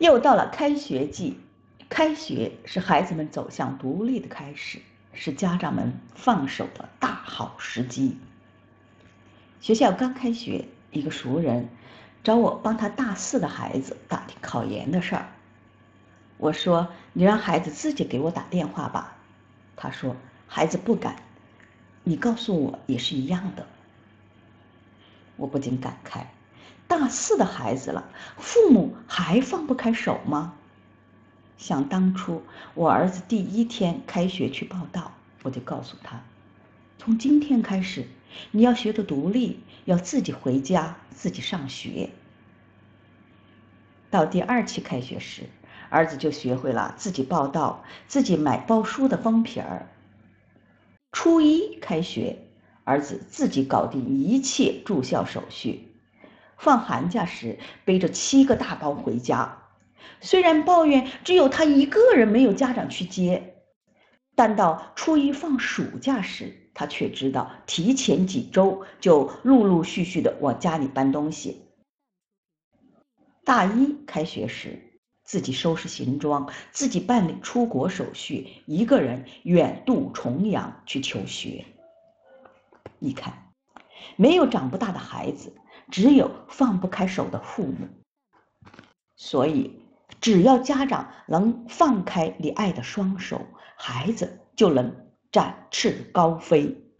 又到了开学季，开学是孩子们走向独立的开始，是家长们放手的大好时机。学校刚开学，一个熟人找我帮他大四的孩子打听考研的事儿。我说：“你让孩子自己给我打电话吧。”他说：“孩子不敢，你告诉我也是一样的。”我不禁感慨。大四的孩子了，父母还放不开手吗？想当初我儿子第一天开学去报道，我就告诉他：从今天开始，你要学着独立，要自己回家，自己上学。到第二期开学时，儿子就学会了自己报到，自己买包书的封皮儿。初一开学，儿子自己搞定一切住校手续。放寒假时背着七个大包回家，虽然抱怨只有他一个人没有家长去接，但到初一放暑假时，他却知道提前几周就陆陆续续的往家里搬东西。大一开学时，自己收拾行装，自己办理出国手续，一个人远渡重洋去求学。你看，没有长不大的孩子。只有放不开手的父母，所以只要家长能放开你爱的双手，孩子就能展翅高飞。